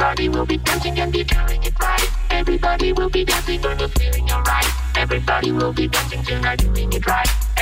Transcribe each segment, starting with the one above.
Everybody will be dancing and be doing it right. Everybody will be dancing and feeling alright. Everybody will be dancing tonight, doing it right.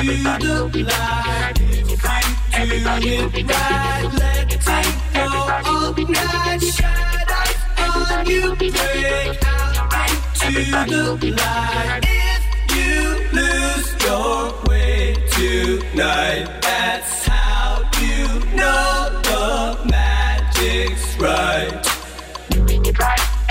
Everybody will be dancing and we're feeling alright. Everybody will be dancing If you lose your way tonight, that's how you know the magic's right.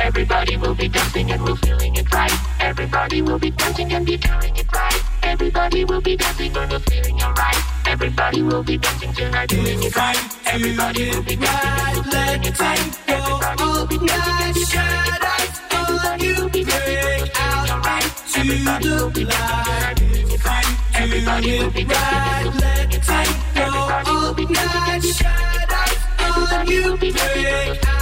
Everybody will be dancing and we're feeling it right. Everybody will be dancing and be doing it right. Everybody will be dancing when we're feeling alright. Everybody will be dancing tonight, doing it right. Everybody will be dancing and we're feeling it right. Everybody will be dancing and be doing it right. Everybody will be dancing and will be it right. Everybody will be dancing and feeling it right. Everybody will be dancing and be doing and it right.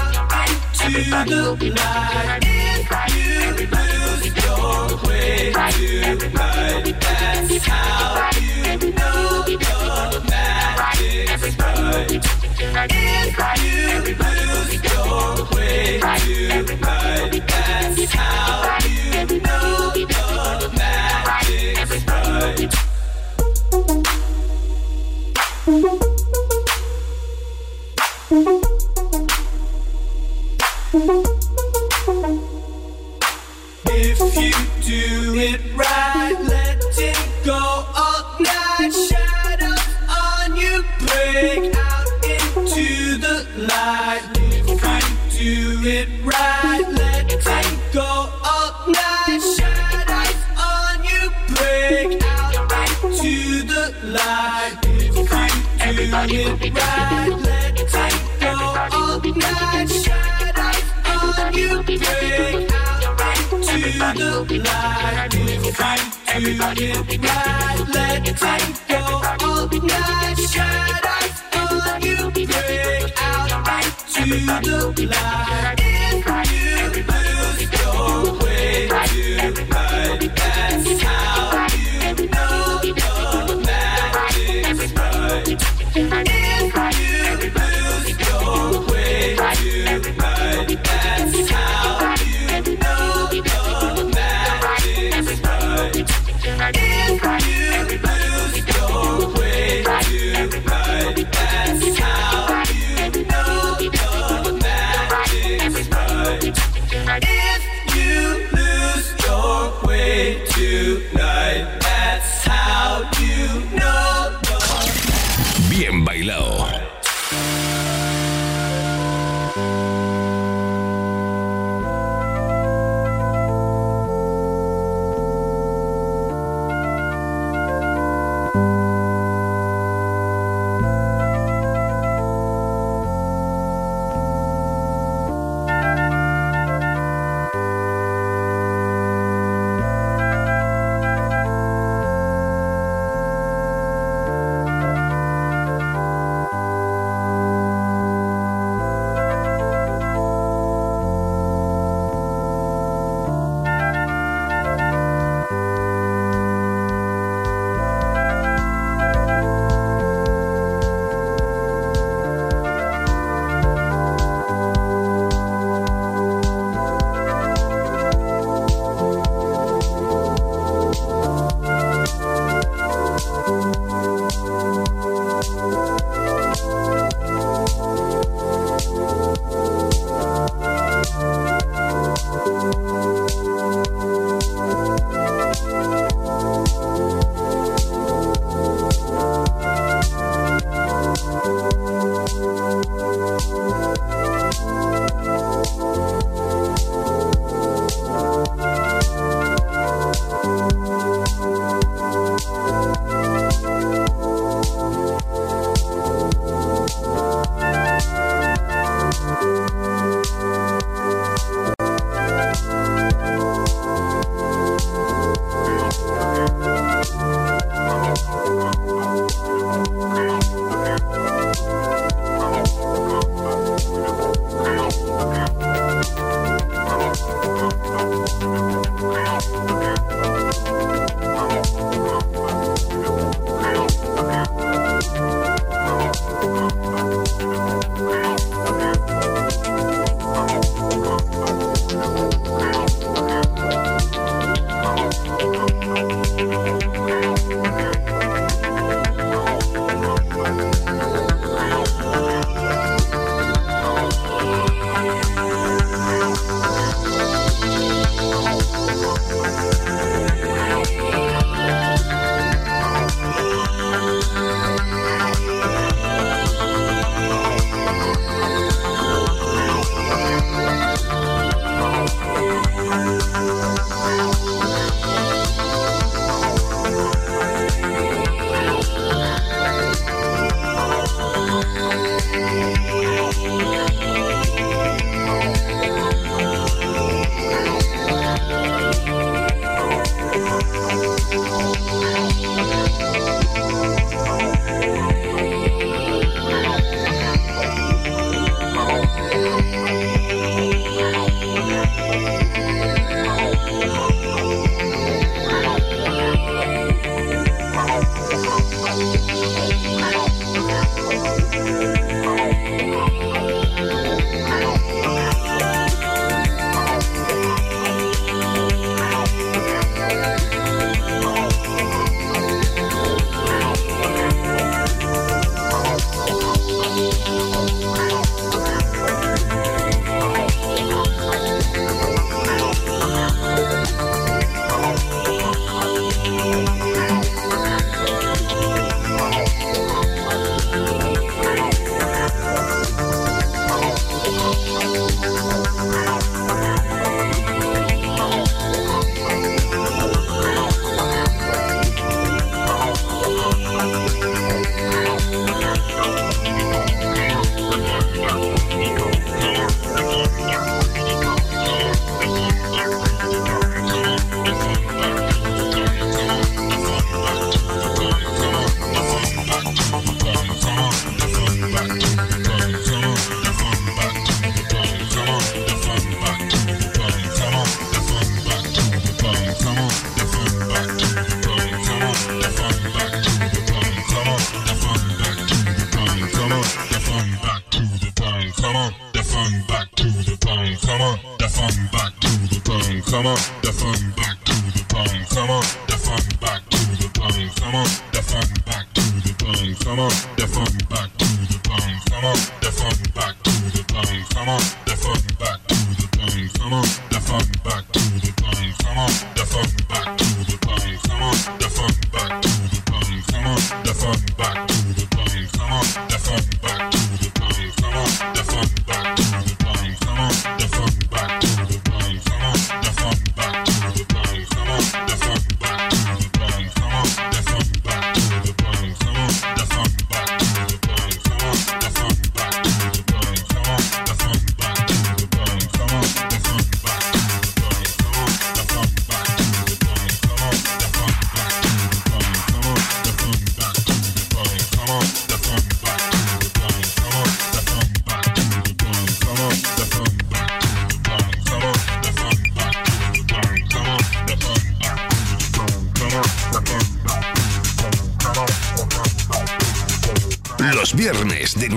Everybody tonight, Everybody right. Everybody will be dancing tonight, be dancing and we're feeling it right. Everybody will be dancing tonight, Everybody will be dancing and we're feeling it right.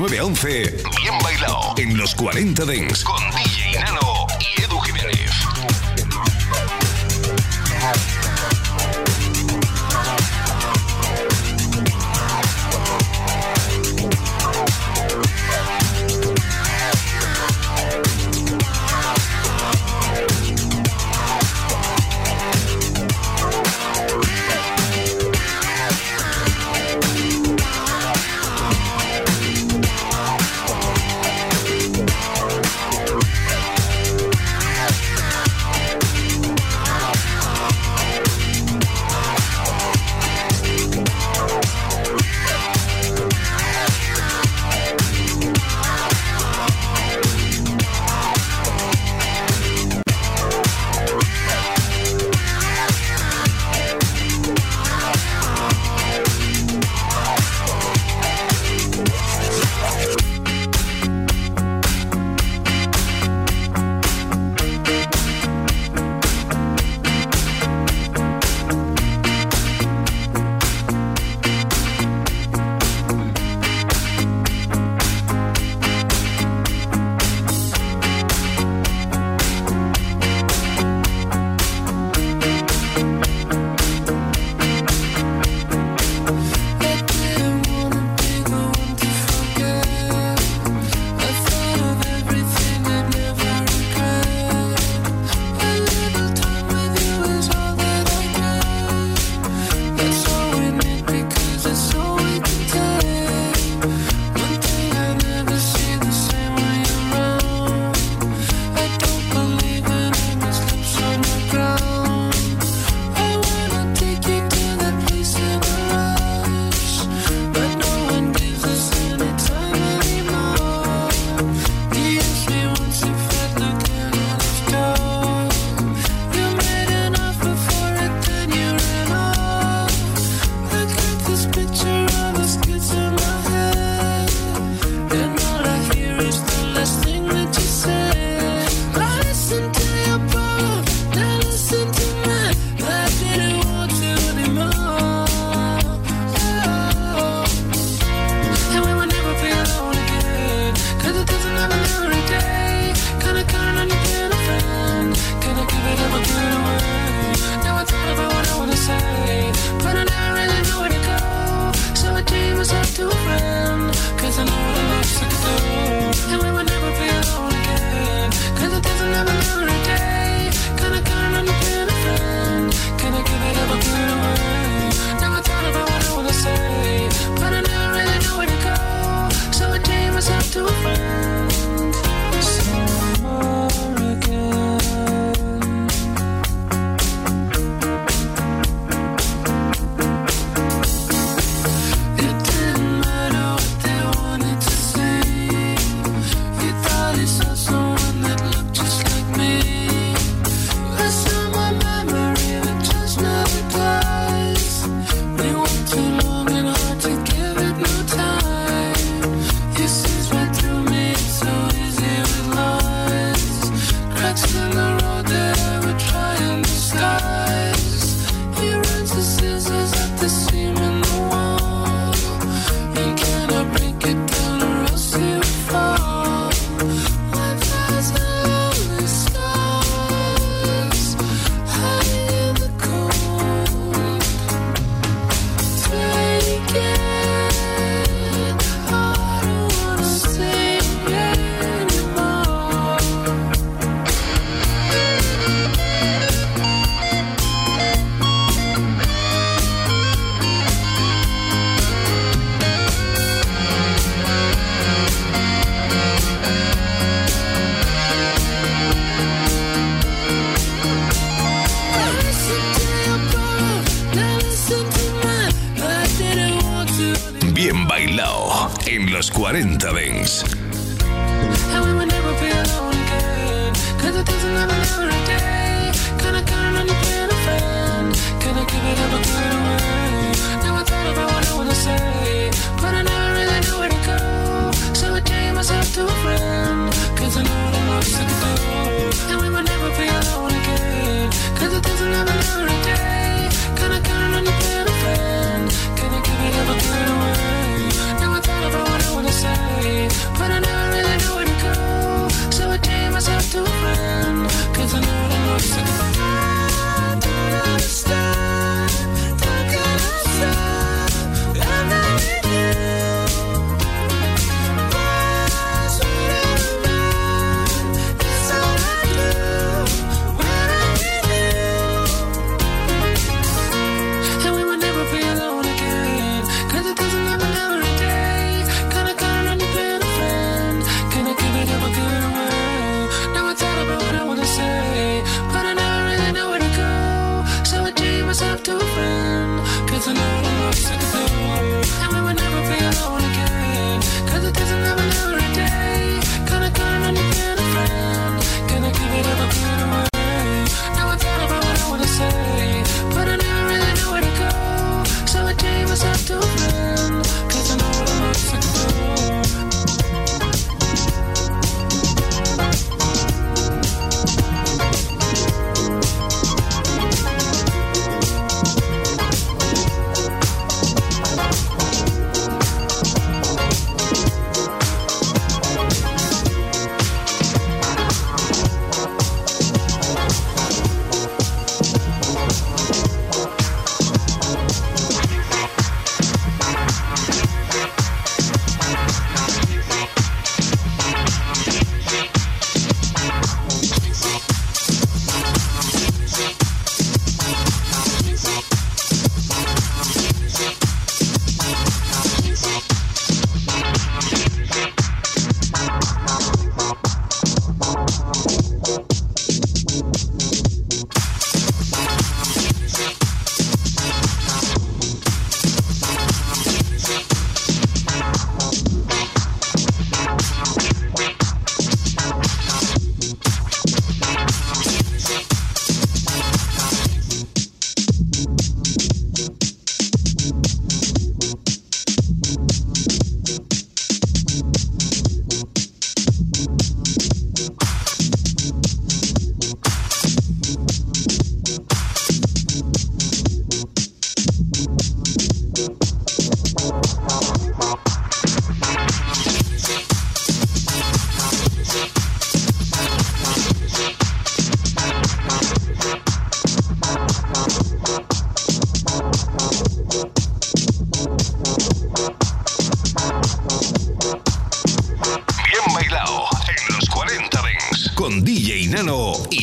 Bien bailado. En los 40 Dents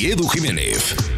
Edu Jiménez.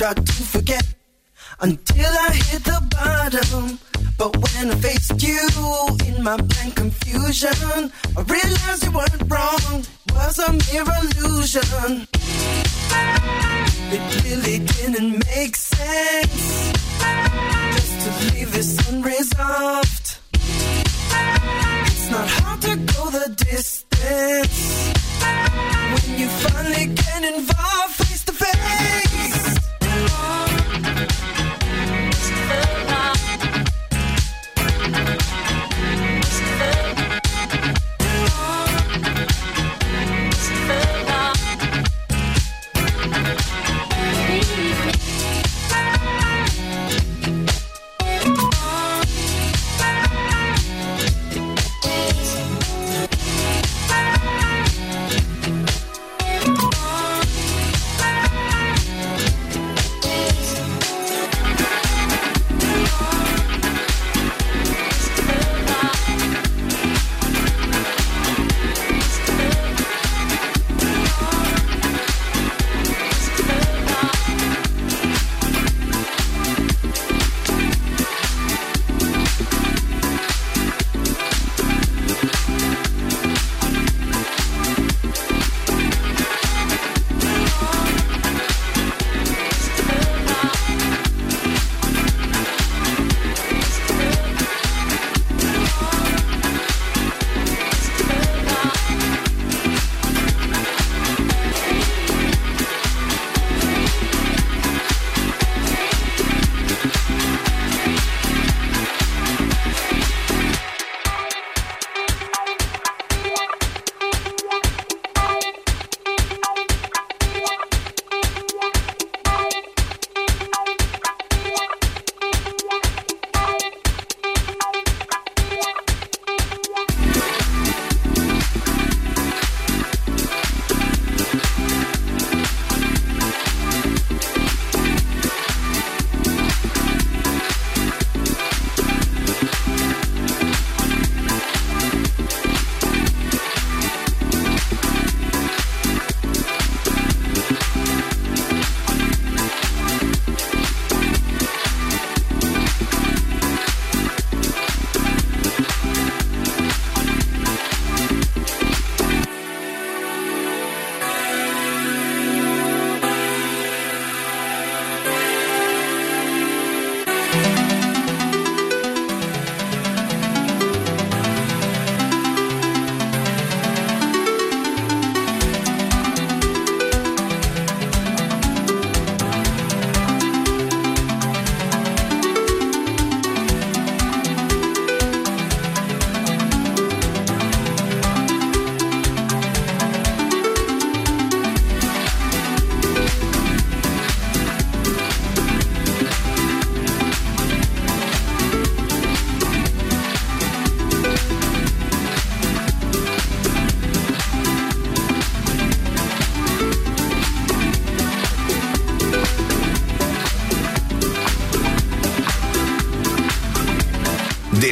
Tried to forget until I hit the bottom. But when I faced you in my blank confusion, I realized you weren't wrong. Was a mere illusion. It really didn't make sense just to leave this unresolved. It's not hard to go the distance when you finally get involved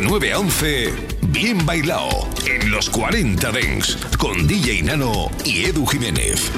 9 a 11, bien bailado en los 40 Dents con DJ Nano y Edu Jiménez.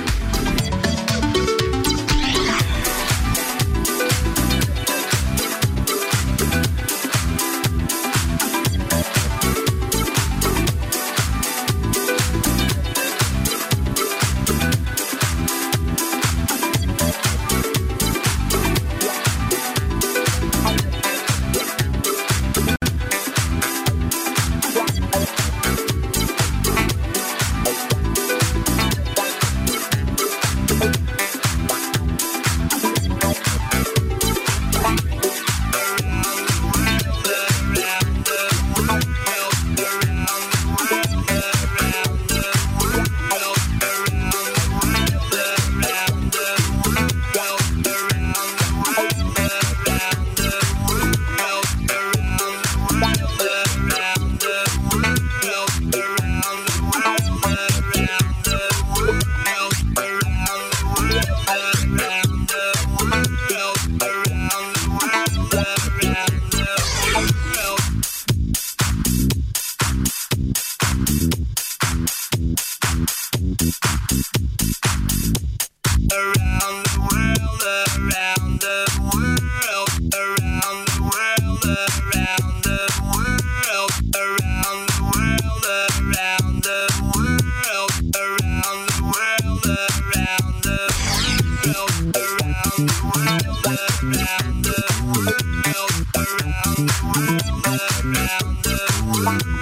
Bye.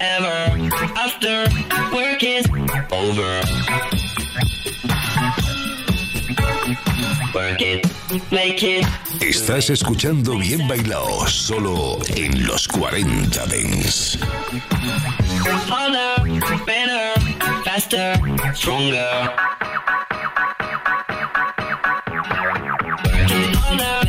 Ever after work is over. Work it, make it. Estás escuchando Bien Bailao solo en los 40 Dents. Harder, better, faster, stronger. Harder,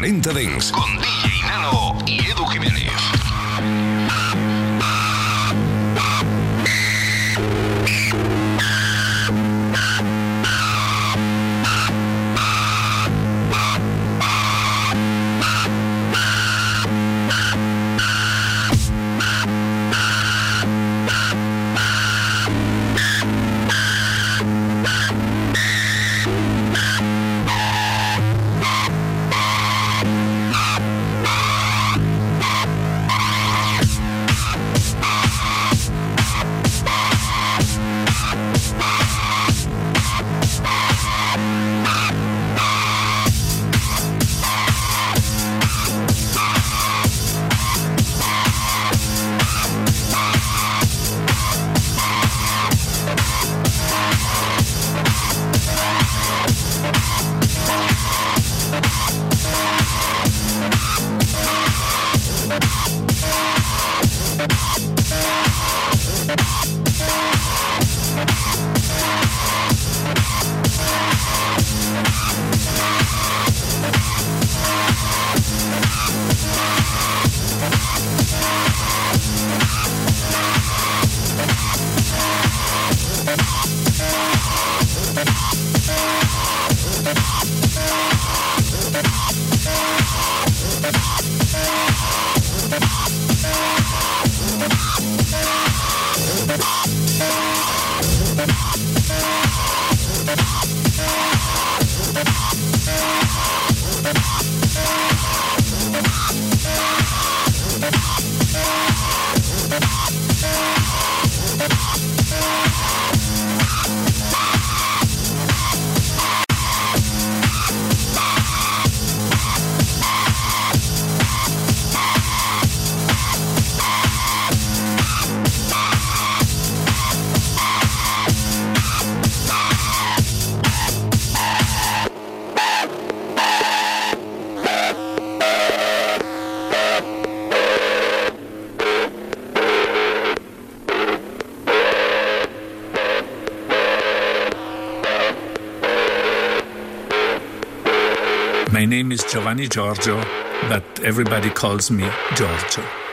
40 Dance Giovanni Giorgio, but everybody calls me Giorgio.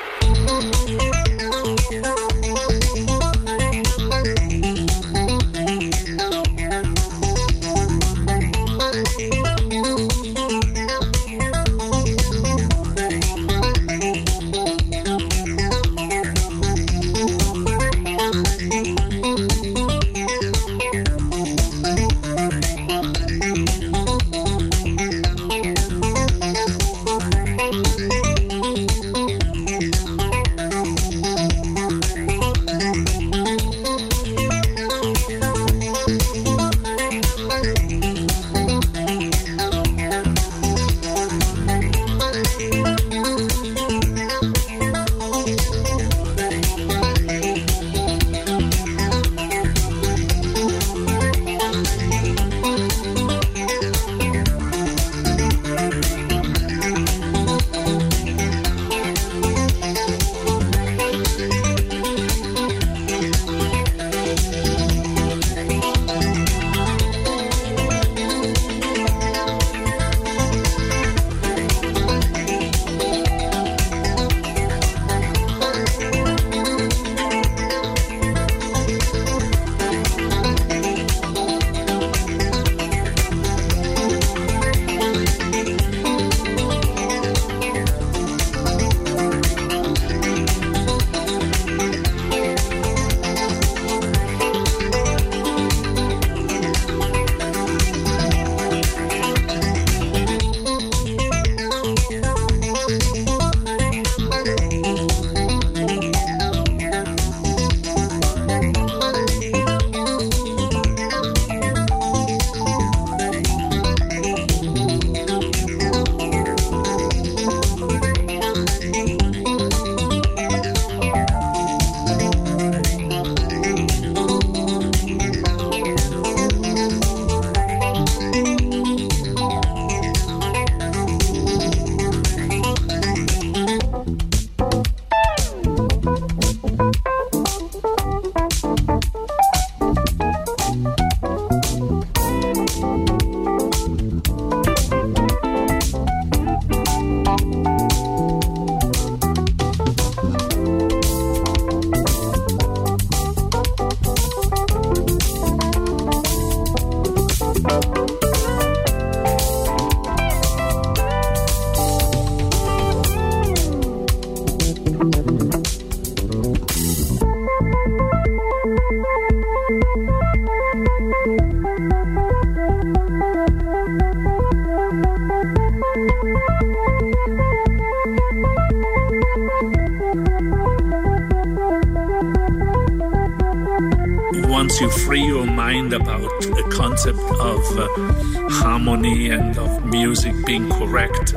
Harmony and of music being correct,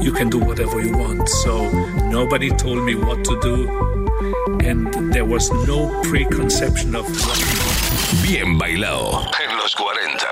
you can do whatever you want. So nobody told me what to do, and there was no preconception of what. Bien Bailao en los 40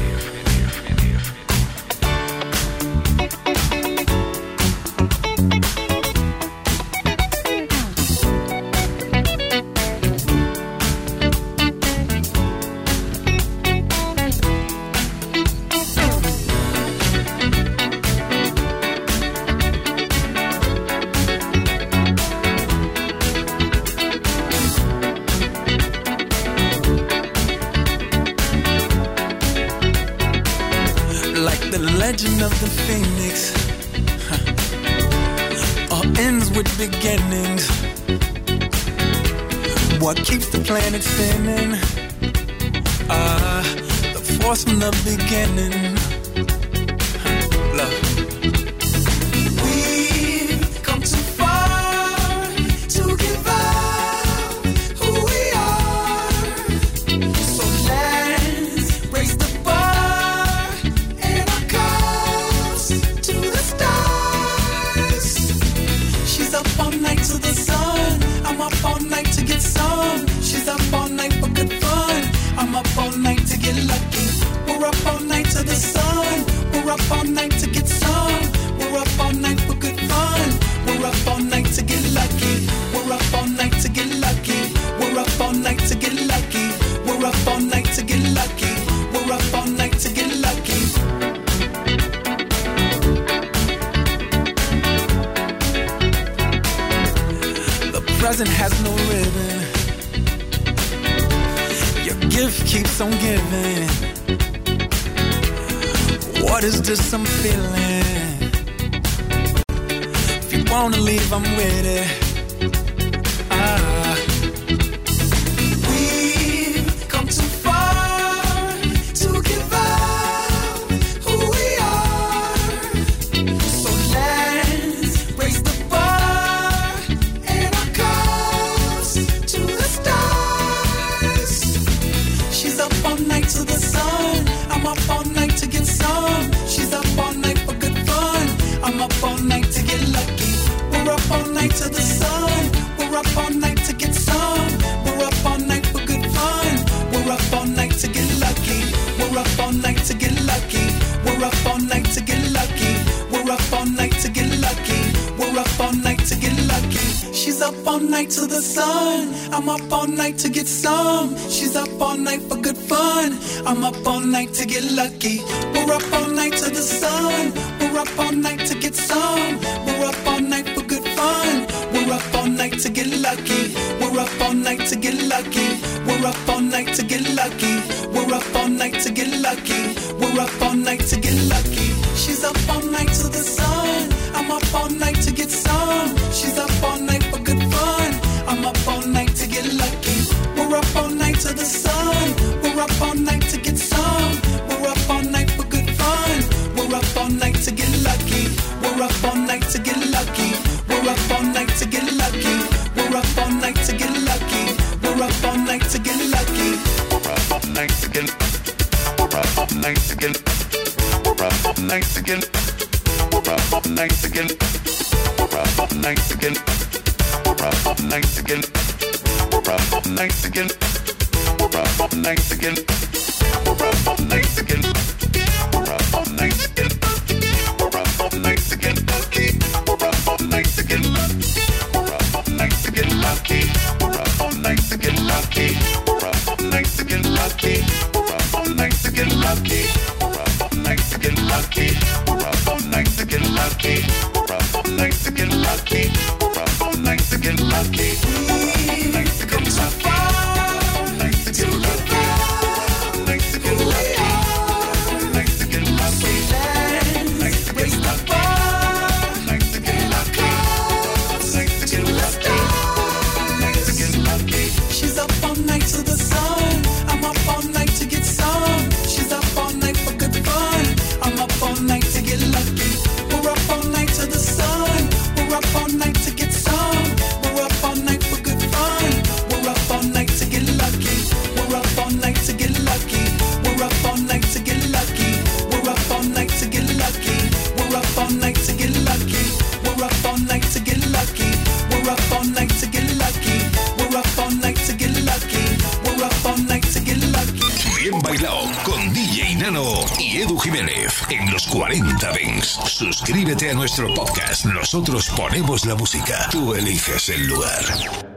somewhere Y Edu Jiménez en los 40 Dings. Suscríbete a nuestro podcast. Nosotros ponemos la música. Tú eliges el lugar.